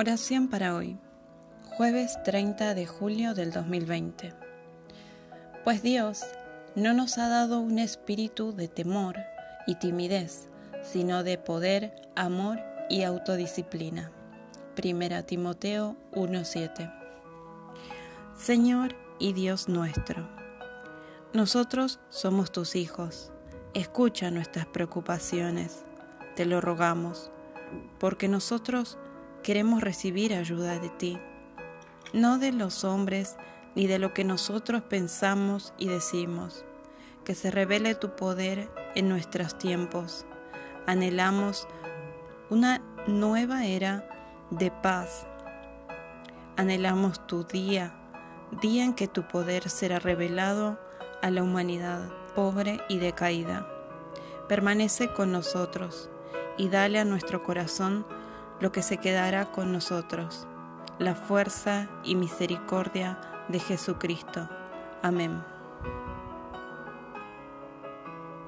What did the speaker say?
Oración para hoy, jueves 30 de julio del 2020. Pues Dios no nos ha dado un espíritu de temor y timidez, sino de poder, amor y autodisciplina. Primera Timoteo 1:7. Señor y Dios nuestro, nosotros somos tus hijos. Escucha nuestras preocupaciones, te lo rogamos, porque nosotros queremos recibir ayuda de ti, no de los hombres ni de lo que nosotros pensamos y decimos. Que se revele tu poder en nuestros tiempos. Anhelamos una nueva era de paz. Anhelamos tu día, día en que tu poder será revelado a la humanidad pobre y decaída. Permanece con nosotros y dale a nuestro corazón lo que se quedará con nosotros, la fuerza y misericordia de Jesucristo. Amén.